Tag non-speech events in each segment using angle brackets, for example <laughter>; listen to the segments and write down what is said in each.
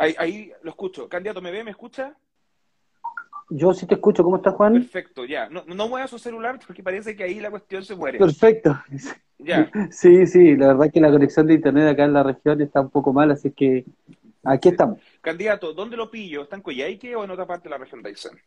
Ahí, ahí lo escucho. Candidato, ¿me ve? ¿Me escucha? Yo sí te escucho. ¿Cómo estás, Juan? Perfecto, ya. No, no mueva su celular porque parece que ahí la cuestión se muere. Perfecto. Ya. <laughs> Sí, sí, la verdad que la conexión de internet acá en la región está un poco mal, así que aquí estamos. Candidato, ¿dónde lo pillo? ¿Está en Coyhaique o en otra parte de la región de Aysén?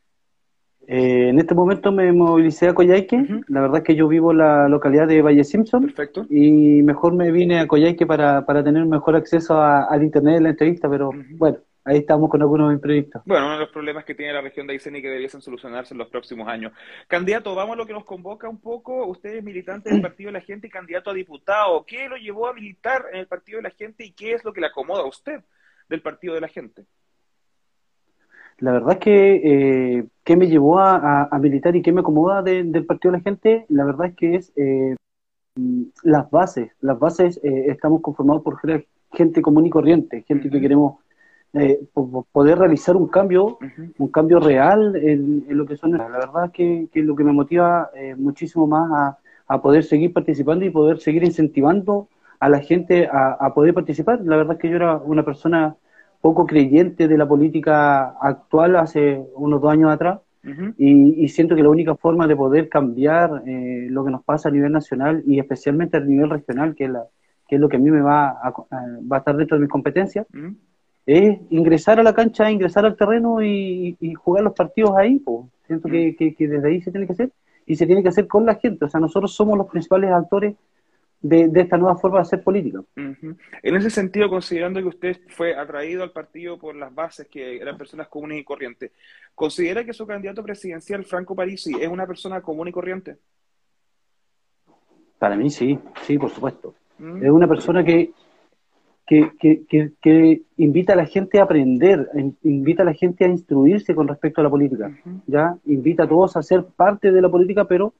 Eh, en este momento me movilicé a Coyhaique. La verdad es que yo vivo en la localidad de Valle Simpson Perfecto. y mejor me vine a Coyhaique para, para tener mejor acceso a- al internet de la entrevista, pero bueno, ahí estamos con algunos imprevistos. Bueno, uno de los problemas que tiene la región de Aysén y que debiesen solucionarse en los próximos años. Candidato, vamos a lo que nos convoca un poco. Usted es militante del Partido de la Gente y candidato a diputado. ¿Qué lo llevó a militar en el Partido de la Gente y qué es lo que le acomoda a usted del Partido de la Gente? La verdad es que, eh, ¿qué me llevó a, a- a militar y qué me acomoda de- del Partido de la Gente? La verdad es que es eh, mm, las bases. Las bases eh, estamos conformados por gen- gente común y corriente, gente que queremos eh, po- po- poder realizar un cambio, un cambio real en, en lo que son. La verdad es que, que lo que me motiva eh, muchísimo más a, a poder seguir participando y poder seguir incentivando a la gente a, a poder participar. La verdad es que yo era una persona poco creyente de la política actual hace unos dos años atrás y, y siento que la única forma de poder cambiar eh, lo que nos pasa a nivel nacional y especialmente a nivel regional, que es, la, que es lo que a mí me va a, a- va a estar dentro de mis competencias, Ujú. es ingresar a la cancha, ingresar al terreno y, y jugar los partidos ahí. po. Siento que, que- que desde ahí se tiene que hacer y se tiene que hacer con la gente. O sea, nosotros somos los principales actores de, de esta nueva forma de hacer política. En ese sentido, considerando que usted fue atraído al partido por las bases que eran personas comunes y corrientes, ¿considera que su candidato presidencial, Franco Parisi, es una persona común y corriente? Para mí sí, sí, por supuesto. ¿Mm? Es una persona que, que, que, que, que invita a la gente a aprender, in- invita a la gente a instruirse con respecto a la política. ¿ya? Invita a todos a ser parte de la política, pero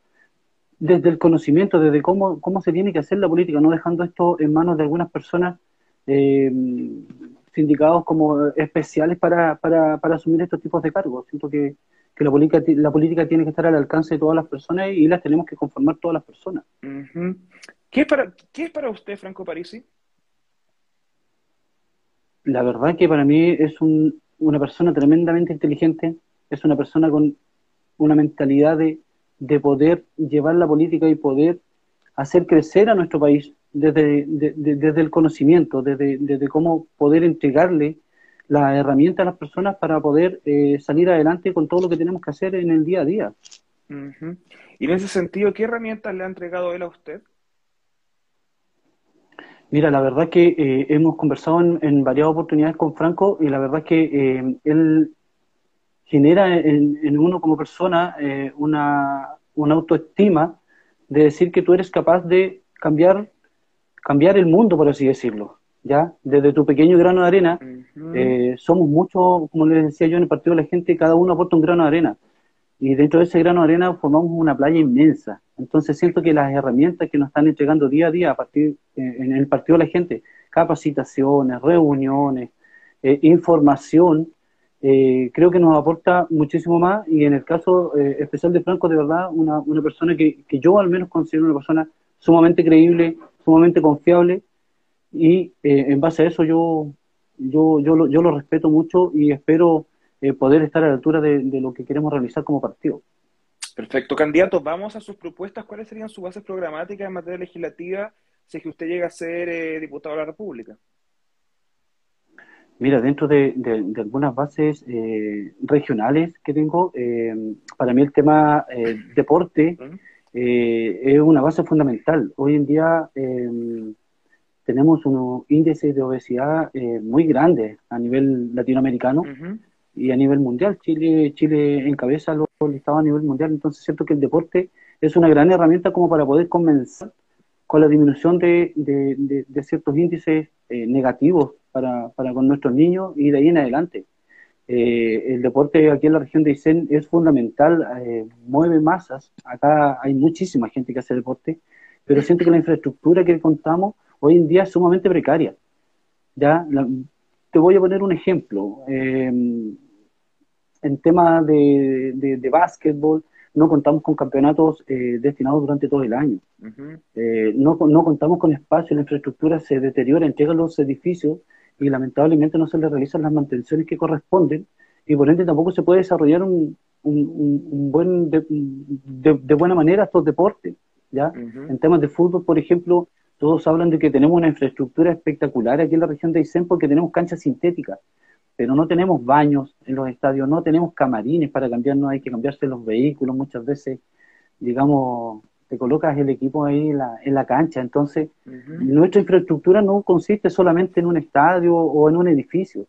desde el conocimiento, desde cómo, cómo se tiene que hacer la política, no dejando esto en manos de algunas personas eh, sindicados como especiales para, para, para asumir estos tipos de cargos. Siento que, que la, política, ti- la política tiene que estar al alcance de todas las personas y las tenemos que conformar todas las personas. ¿Qué es para, qué es para usted, Franco Parisi? La verdad que para mí es un- una persona tremendamente inteligente, es una persona con una mentalidad de, de poder llevar la política y poder hacer crecer a nuestro país desde, de- de- desde el conocimiento, desde, desde cómo poder entregarle las herramientas a las personas para poder eh, salir adelante con todo lo que tenemos que hacer en el día a día. Y en ese sentido, ¿qué herramientas le ha entregado él a usted? Mira, la verdad que eh, hemos conversado en, en varias oportunidades con Franco y la verdad que eh, él genera en, en uno como persona eh, una, una autoestima de decir que tú eres capaz de cambiar, cambiar el mundo, por así decirlo. ¿ya? Desde tu pequeño grano de arena, eh, somos muchos, como les decía yo en el partido de la gente, cada uno aporta un grano de arena. Y dentro de ese grano de arena formamos una playa inmensa. Entonces siento que las herramientas que nos están entregando día a día a partir eh, en el partido de la gente, capacitaciones, reuniones, eh, información, eh, creo que nos aporta muchísimo más. Y en el caso eh, especial de Franco, de verdad, una, una persona que, que yo al menos considero una persona sumamente creíble, sumamente confiable. Y eh, en base a eso yo, yo, yo, lo, yo lo respeto mucho y espero eh, poder estar a la altura de, de lo que queremos realizar como partido. Perfecto. Candidato, vamos a sus propuestas. ¿Cuáles serían sus bases programáticas en materia legislativa si es que usted llega a ser diputado de la República? Mira, dentro de, de- de algunas bases eh, regionales que tengo, eh, para mí el tema eh, deporte es una base fundamental. Hoy en día eh, tenemos unos índices de obesidad muy grandes a nivel latinoamericano y a nivel mundial. Chile, Chile encabeza los listados a nivel mundial, entonces siento que el deporte es una gran herramienta como para poder comenzar con la disminución de, ciertos índices negativos para, para con nuestros niños y de ahí en adelante. Eh, el deporte aquí en la región de Aysén es fundamental, eh, mueve masas. Acá hay muchísima gente que hace deporte, pero siento que la infraestructura que contamos hoy en día es sumamente precaria. ¿ya? La- te voy a poner un ejemplo. Eh, en temas de, de, de básquetbol, no contamos con campeonatos eh, destinados durante todo el año. Ujú. Eh, no, no contamos con espacio, la infraestructura se deteriora, entregan los edificios y lamentablemente no se le realizan las mantenciones que corresponden y por ende tampoco se puede desarrollar un, un, buen de, de, buena manera estos deportes. ¿ya? En temas de fútbol, por ejemplo, todos hablan de que tenemos una infraestructura espectacular aquí en la región de Aysén porque tenemos canchas sintéticas, pero no tenemos baños en los estadios, no tenemos camarines para cambiarnos, hay que cambiarse los vehículos muchas veces, digamos, te colocas el equipo ahí en la, en la cancha. Entonces, nuestra infraestructura no consiste solamente en un estadio o en un edificio,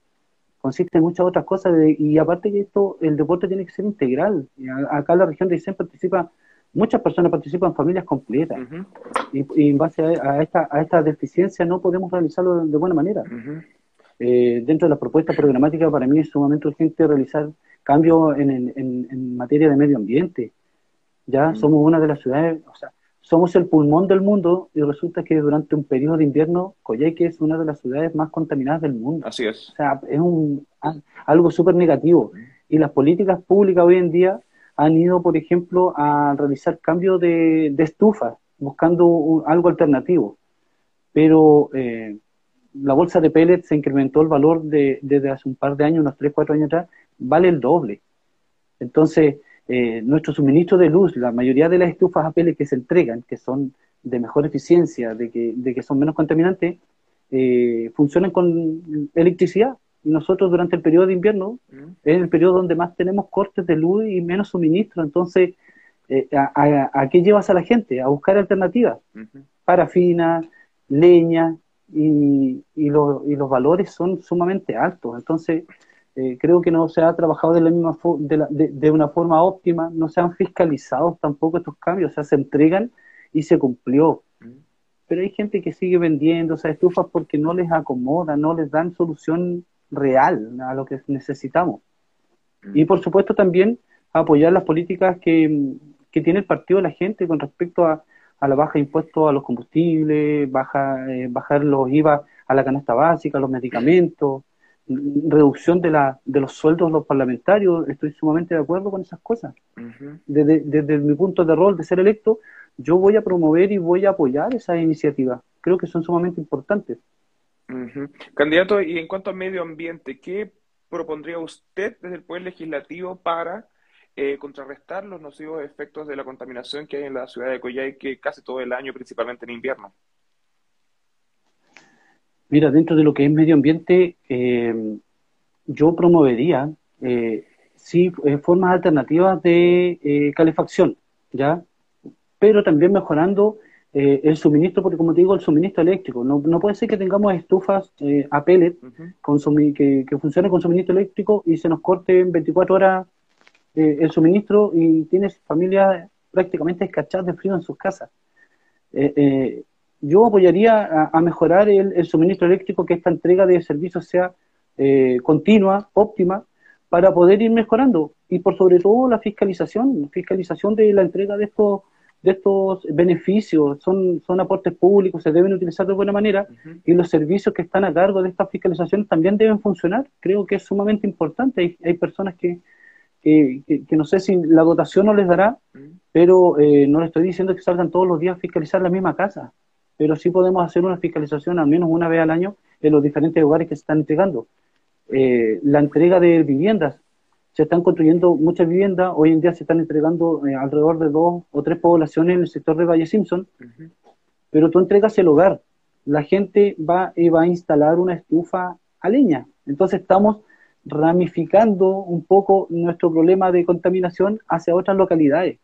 consiste en muchas otras cosas. y aparte que esto, el deporte tiene que ser integral. acá en la región de Aysén participa, muchas personas participan familias completas. y, en base a, esta, a esta deficiencia no podemos realizarlo de, buena manera. Eh, dentro de las propuestas programáticas, para mí es sumamente urgente realizar cambios en, en, en materia de medio ambiente ya mm. somos una de las ciudades, o sea, somos el pulmón del mundo y resulta que durante un periodo de invierno Coyhaique es una de las ciudades más contaminadas del mundo. Así es. O sea, es un, algo súper negativo. Y las políticas públicas hoy en día han ido, por ejemplo, a realizar cambios de, de estufas, buscando algo alternativo. Pero eh, la bolsa de pellets se incrementó el valor de, desde hace un par de años, unos 3, 4 años atrás, vale el doble. Entonces, eh, nuestro suministro de luz, la mayoría de las estufas a pellets que se entregan, que son de mejor eficiencia, de que, de que son menos contaminantes, eh, funcionan con electricidad. Y nosotros durante el periodo de invierno mm. es el periodo donde más tenemos cortes de luz y menos suministro. Entonces, eh, a, qué llevas a la gente? A buscar alternativas. Parafina, leña, y, y, y los valores son sumamente altos. Entonces, eh, creo que no se ha trabajado de, la misma de, una forma óptima, no se han fiscalizado tampoco estos cambios, o sea, se entregan y se cumplió. Pero hay gente que sigue vendiendo esas estufas porque no les acomoda, no les dan solución real a lo que necesitamos. Y por supuesto también apoyar las políticas que, que tiene el partido de la gente con respecto a, a la baja de impuestos a los combustibles, baja, eh, bajar los IVA a la canasta básica, a los medicamentos, reducción de, la, de los sueldos de los parlamentarios, estoy sumamente de acuerdo con esas cosas. desde, mi punto de rol de ser electo, yo voy a promover y voy a apoyar esas iniciativas. Creo que son sumamente importantes. Candidato, y en cuanto a medio ambiente, ¿qué propondría usted desde el Poder Legislativo para eh, contrarrestar los nocivos efectos de la contaminación que hay en la ciudad de Coyhaique casi todo el año, principalmente en invierno? Mira, dentro de lo que es medio ambiente, eh, yo promovería, eh, sí, eh, formas alternativas de eh, calefacción, ¿ya? Pero también mejorando el suministro, porque como te digo, el suministro eléctrico. No, no puede ser que tengamos estufas a pellet que, que funcionen con suministro eléctrico y se nos corte en 24 horas el suministro y tienes familias prácticamente escachadas de frío en sus casas. Yo apoyaría a, mejorar el, suministro eléctrico, que esta entrega de servicios sea eh, continua, óptima, para poder ir mejorando. Y por sobre todo la fiscalización, fiscalización de la entrega de estos de estos beneficios, son, son aportes públicos, se deben utilizar de buena manera y los servicios que están a cargo de estas fiscalizaciones también deben funcionar. Creo que es sumamente importante. Hay, hay personas que, que, no sé si la dotación no les dará, pero eh, no les estoy diciendo que salgan todos los días a fiscalizar la misma casa pero sí podemos hacer una fiscalización al menos una vez al año en los diferentes lugares que se están entregando. Eh, la entrega de viviendas, se están construyendo muchas viviendas, hoy en día se están entregando eh, alrededor de dos o tres poblaciones en el sector de Valle Simpson, pero tú entregas el hogar, la gente va y va a instalar una estufa a leña, entonces estamos ramificando un poco nuestro problema de contaminación hacia otras localidades.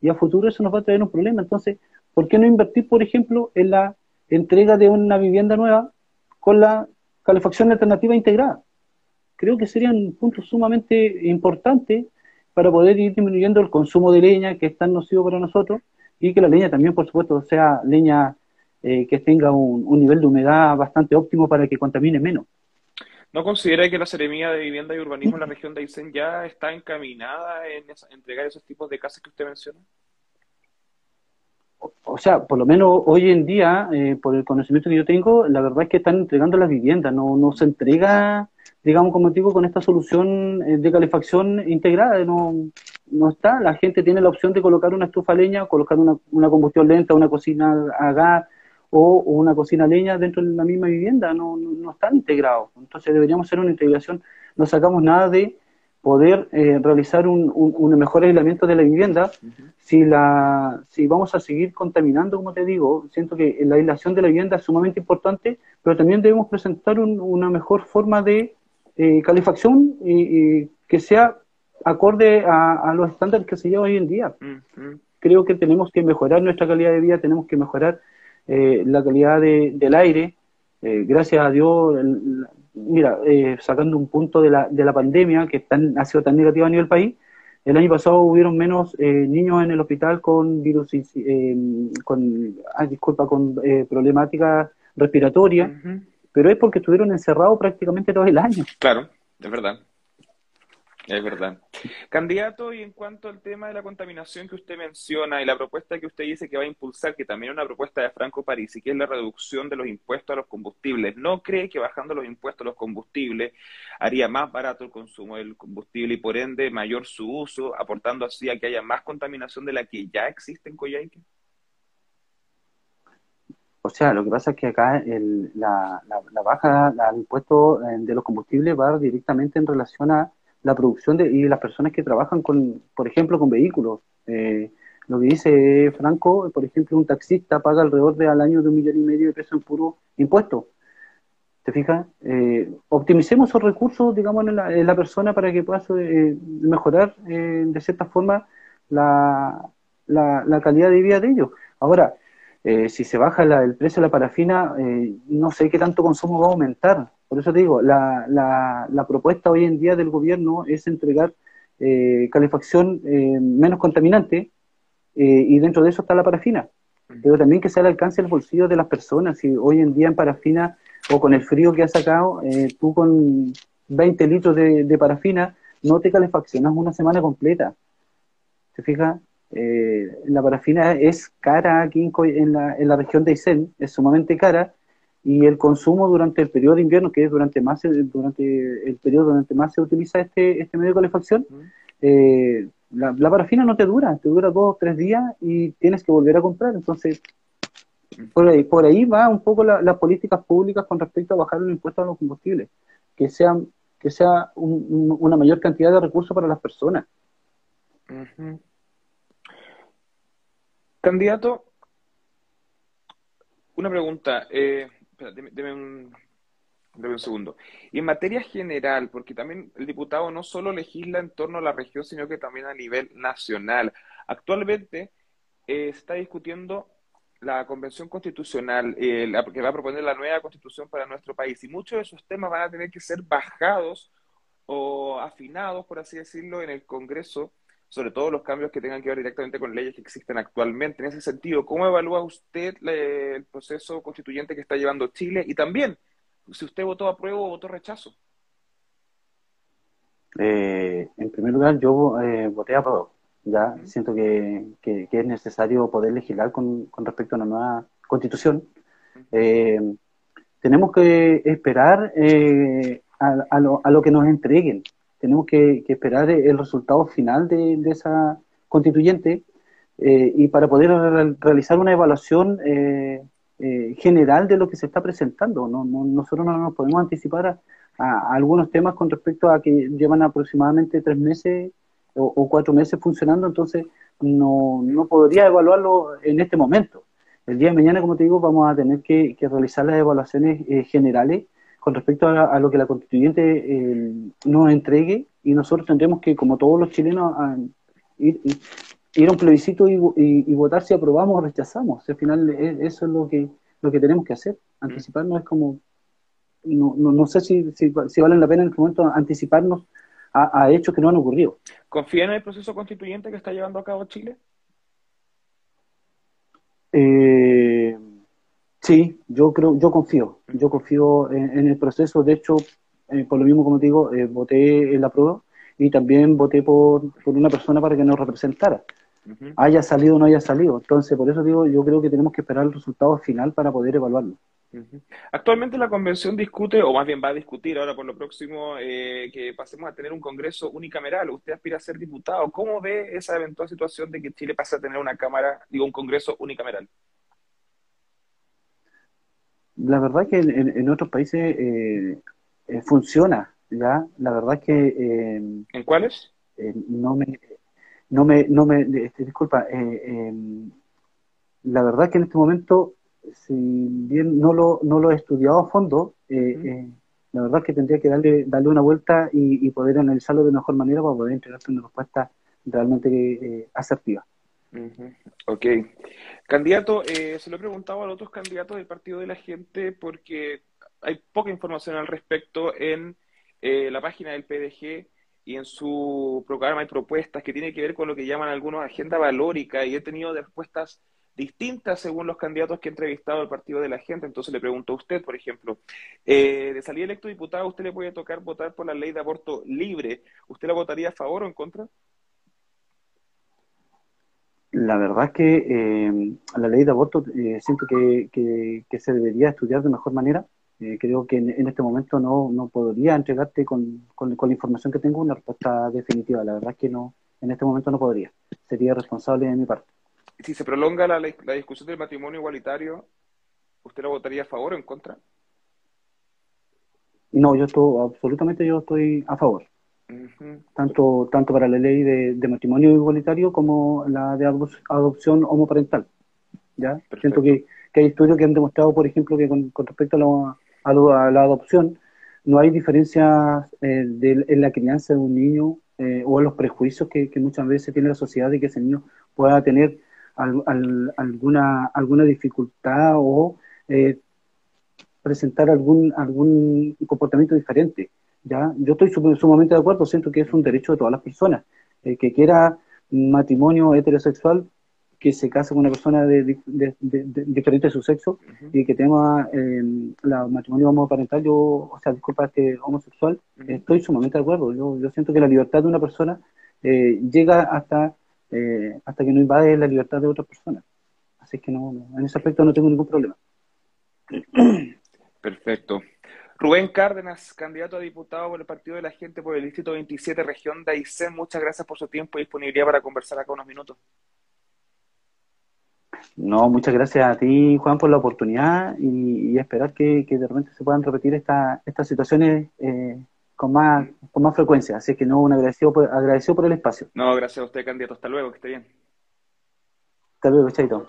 Y a futuro eso nos va a traer un problema, entonces ¿Por qué no invertir, por ejemplo, en la entrega de una vivienda nueva con la calefacción alternativa integrada? Creo que serían puntos sumamente importantes para poder ir disminuyendo el consumo de leña que es tan nocivo para nosotros y que la leña también, por supuesto, sea leña eh, que tenga un, nivel de humedad bastante óptimo para que contamine menos. ¿No considera que la Seremía de Vivienda y Urbanismo en la región de Aysén ya está encaminada en entregar esos tipos de casas que usted menciona? O sea, por lo menos hoy en día, eh, por el conocimiento que yo tengo, la verdad es que están entregando las viviendas, no, no se entrega, digamos, como digo, con esta solución eh, de calefacción integrada, no, no está, la gente tiene la opción de colocar una estufa leña, colocar una, combustión lenta, una cocina a gas o, una cocina leña dentro de la misma vivienda, no, no, están integrados. Entonces deberíamos hacer una integración, no sacamos nada de poder eh, realizar un, un, mejor aislamiento de la vivienda si, la, si vamos a seguir contaminando, como te digo, siento que la aislación de la vivienda es sumamente importante, pero también debemos presentar una mejor forma de eh, calefacción y, que sea acorde a, los estándares que se llevan hoy en día. Creo que tenemos que mejorar nuestra calidad de vida, tenemos que mejorar eh, la calidad del aire. Eh, gracias a Dios, mira, sacando un punto de la, de la pandemia que tan, ha sido tan negativa a nivel país, el año pasado hubieron menos niños en el hospital con virus, con, ah, disculpa, con problemáticas respiratorias pero es porque estuvieron encerrados prácticamente todo el año. Claro, es verdad. Es verdad. Candidato, y en cuanto al tema de la contaminación que usted menciona y la propuesta que usted dice que va a impulsar, que también es una propuesta de Franco Parisi, que es la reducción de los impuestos a los combustibles, ¿no cree que bajando los impuestos a los combustibles haría más barato el consumo del combustible y por ende mayor su uso, aportando así a que haya más contaminación de la que ya existe en Coyhaique? O sea, lo que pasa es que acá el, la, la, baja al impuesto eh, de los combustibles va directamente en relación a la producción de, y las personas que trabajan con, por ejemplo, con vehículos. Eh, lo que dice Franco, por ejemplo, un taxista paga alrededor de al año de un millón y medio de pesos en puro impuesto. ¿Te fijas? Eh, optimicemos esos recursos, digamos, en la, en la persona para que pueda mejorar de cierta forma la, la calidad de vida de ellos. Ahora, eh, si se baja el precio de la parafina, eh, no sé qué tanto consumo va a aumentar. Por eso te digo, la, la, propuesta hoy en día del gobierno es entregar eh, calefacción menos contaminante y dentro de eso está la parafina. Pero también que sea al alcance del bolsillo de las personas. Si hoy en día en parafina o con el frío que ha sacado, tú con 20 litros de, de parafina no te calefaccionas una semana completa. ¿Te fijas? Eh, la parafina es cara aquí en, la, en la región de Aysén, es sumamente cara, y el consumo durante el periodo de invierno, que es durante más durante el periodo durante más se utiliza este, este medio de calefacción, eh, la, parafina no te dura, te dura dos o tres días y tienes que volver a comprar. Entonces, por ahí, por ahí va un poco las políticas públicas con respecto a bajar el impuesto a los combustibles, que sea, que sea una mayor cantidad de recursos para las personas. Candidato, una pregunta. Eh, deme, un, un, segundo. Y en materia general, porque también el diputado no solo legisla en torno a la región, sino que también a nivel nacional. Actualmente eh, está discutiendo la Convención Constitucional, eh, que va a proponer la nueva Constitución para nuestro país. Y muchos de esos temas van a tener que ser bajados o afinados, por así decirlo, en el Congreso sobre todo los cambios que tengan que ver directamente con leyes que existen actualmente. En ese sentido, ¿cómo evalúa usted el proceso constituyente que está llevando Chile? Y también, si usted votó apruebo o votó rechazo. Eh, en primer lugar, yo eh, voté a apruebo. Ya siento que, es necesario poder legislar con, respecto a una nueva constitución. Eh, tenemos que esperar a, lo, a lo que nos entreguen tenemos que, esperar el resultado final de, esa constituyente eh, y para poder realizar una evaluación eh, eh, general de lo que se está presentando. No, nosotros no nos podemos anticipar a, algunos temas con respecto a que llevan aproximadamente tres meses o, cuatro meses funcionando, entonces no, no podría evaluarlo en este momento. El día de mañana, como te digo, vamos a tener que, que realizar las evaluaciones generales con respecto a, lo que la constituyente eh, nos entregue y nosotros tendremos que, como todos los chilenos, ir, a un plebiscito y, votar si aprobamos o rechazamos. Al final eso es lo que, lo que tenemos que hacer. Anticiparnos es como, no, no, sé si, si, vale la pena en este momento anticiparnos a, hechos que no han ocurrido. ¿Confía en el proceso constituyente que está llevando a cabo Chile? Eh, Sí, yo creo, yo confío, yo confío en, el proceso. De hecho, eh, por lo mismo, como te digo, eh, voté en la prueba y también voté por, una persona para que nos representara. Haya salido o no haya salido. Entonces, por eso digo, yo creo que tenemos que esperar el resultado final para poder evaluarlo. Actualmente la convención discute, o más bien va a discutir ahora por lo próximo, eh, que pasemos a tener un Congreso unicameral. Usted aspira a ser diputado. ¿Cómo ve esa eventual situación de que Chile pase a tener una Cámara, digo, un Congreso unicameral? La verdad que en, otros países eh, eh, funciona, ¿ya? La verdad que... ¿En cuáles? no me... No me, no me este, disculpa, em, la verdad que en este momento, si bien no lo, no lo he estudiado a fondo, la verdad que tendría que darle, darle una vuelta y, poder analizarlo de mejor manera para poder entregarte una respuesta realmente eh, asertiva. Ok. Candidato, eh, se lo he preguntado a los otros candidatos del Partido de la Gente porque hay poca información al respecto en eh, la página del PDG y en su programa hay propuestas que tienen que ver con lo que llaman algunos agenda valórica y he tenido respuestas distintas según los candidatos que he entrevistado al Partido de la Gente. Entonces le pregunto a usted, por ejemplo, eh, de salir electo diputado, ¿usted le puede tocar votar por la ley de aborto libre? ¿Usted la votaría a favor o en contra? La verdad es que eh, la ley de aborto eh, siento que, que, se debería estudiar de mejor manera. creo que en, este momento no, no podría entregarte con, con, con, la información que tengo una respuesta definitiva. La verdad es que no, en este momento no podría. Sería responsable de mi parte si se prolonga la, la discusión del matrimonio igualitario, ¿usted lo votaría a favor o en contra? No, yo estoy, absolutamente yo estoy a favor. Tanto, tanto para la ley de, matrimonio igualitario como la de adopción homoparental. ¿ya? Siento que, hay estudios que han demostrado, por ejemplo, que con, respecto a, a, la adopción no hay diferencias eh, en la crianza de un niño eh, o en los prejuicios que, que, muchas veces tiene la sociedad de que ese niño pueda tener alguna, alguna dificultad o eh, presentar algún, algún comportamiento diferente. ¿Ya? Yo estoy sumamente de acuerdo, siento que es un derecho de todas las personas. El que quiera matrimonio heterosexual, que se case con una persona de, diferente de su sexo y que tenga eh, la matrimonio homoparental, yo, o sea, disculpa, este homosexual, estoy sumamente de acuerdo. Yo, yo siento que la libertad de una persona eh, llega hasta eh, hasta que no invade la libertad de otras personas. Así que no, en ese aspecto no tengo ningún problema. Perfecto. Rubén Cárdenas, candidato a diputado por el Partido de la Gente por el Distrito 27, región de Aysén. Muchas gracias por su tiempo y disponibilidad para conversar acá unos minutos. No, muchas gracias a ti, Juan, por la oportunidad y, esperar que, de repente se puedan repetir esta, estas situaciones eh, con más, con más frecuencia. Así que no, un agradecido por, agradecido por el espacio. No, gracias a usted, candidato. Hasta luego, que esté bien. Hasta luego, chaito.